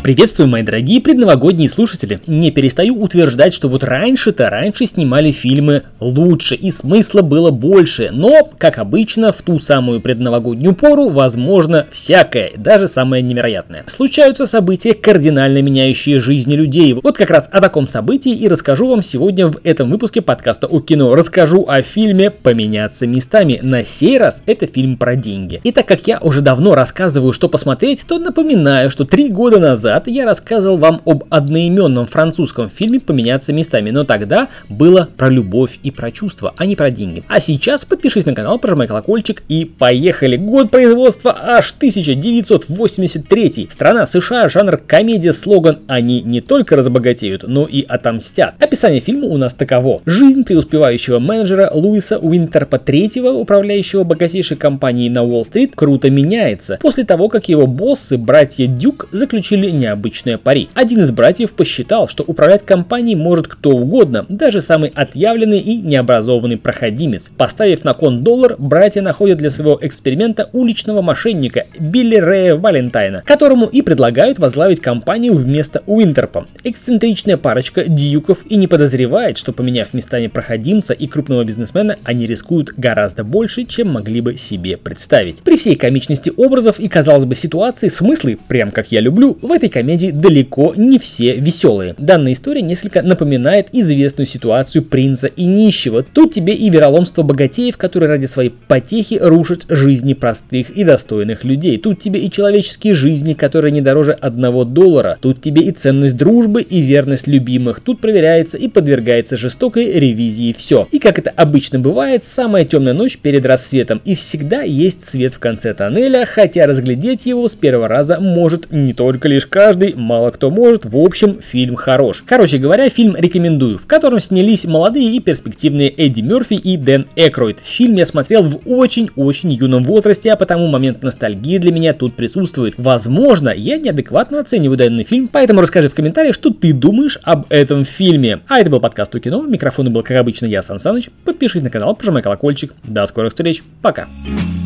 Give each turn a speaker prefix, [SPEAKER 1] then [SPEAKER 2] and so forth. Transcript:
[SPEAKER 1] Приветствую, мои дорогие предновогодние слушатели. Не перестаю утверждать, что вот раньше-то раньше снимали фильмы лучше и смысла было больше. Но, как обычно, в ту самую предновогоднюю пору возможно всякое, даже самое невероятное. Случаются события, кардинально меняющие жизни людей. Вот как раз о таком событии и расскажу вам сегодня в этом выпуске подкаста о кино. Расскажу о фильме «Поменяться местами». На сей раз это фильм про деньги. И так как я уже давно рассказываю, что посмотреть, то напоминаю, что три года назад назад я рассказывал вам об одноименном французском фильме «Поменяться местами», но тогда было про любовь и про чувства, а не про деньги. А сейчас подпишись на канал, прожимай колокольчик и поехали. Год производства аж 1983. Страна США, жанр комедия, слоган «Они не только разбогатеют, но и отомстят». Описание фильма у нас таково. Жизнь преуспевающего менеджера Луиса Уинтерпа III, управляющего богатейшей компанией на Уолл-стрит, круто меняется после того, как его боссы, братья Дюк, заключили необычное пари. Один из братьев посчитал, что управлять компанией может кто угодно, даже самый отъявленный и необразованный проходимец. Поставив на кон доллар, братья находят для своего эксперимента уличного мошенника Билли Рэя Валентайна, которому и предлагают возглавить компанию вместо Уинтерпа. Эксцентричная парочка дьюков и не подозревает, что поменяв местами проходимца и крупного бизнесмена, они рискуют гораздо больше, чем могли бы себе представить. При всей комичности образов и, казалось бы, ситуации, смыслы, прям как я люблю, в этой этой комедии далеко не все веселые. Данная история несколько напоминает известную ситуацию принца и нищего. Тут тебе и вероломство богатеев, которые ради своей потехи рушат жизни простых и достойных людей. Тут тебе и человеческие жизни, которые не дороже одного доллара. Тут тебе и ценность дружбы, и верность любимых. Тут проверяется и подвергается жестокой ревизии все. И как это обычно бывает, самая темная ночь перед рассветом. И всегда есть свет в конце тоннеля, хотя разглядеть его с первого раза может не только лишь каждый, мало кто может. В общем, фильм хорош. Короче говоря, фильм рекомендую, в котором снялись молодые и перспективные Эдди Мерфи и Дэн Экройд. Фильм я смотрел в очень-очень юном возрасте, а потому момент ностальгии для меня тут присутствует. Возможно, я неадекватно оцениваю данный фильм, поэтому расскажи в комментариях, что ты думаешь об этом фильме. А это был подкаст у кино, микрофон был как обычно я, Сан Саныч. Подпишись на канал, прожимай колокольчик. До скорых встреч, пока. Пока.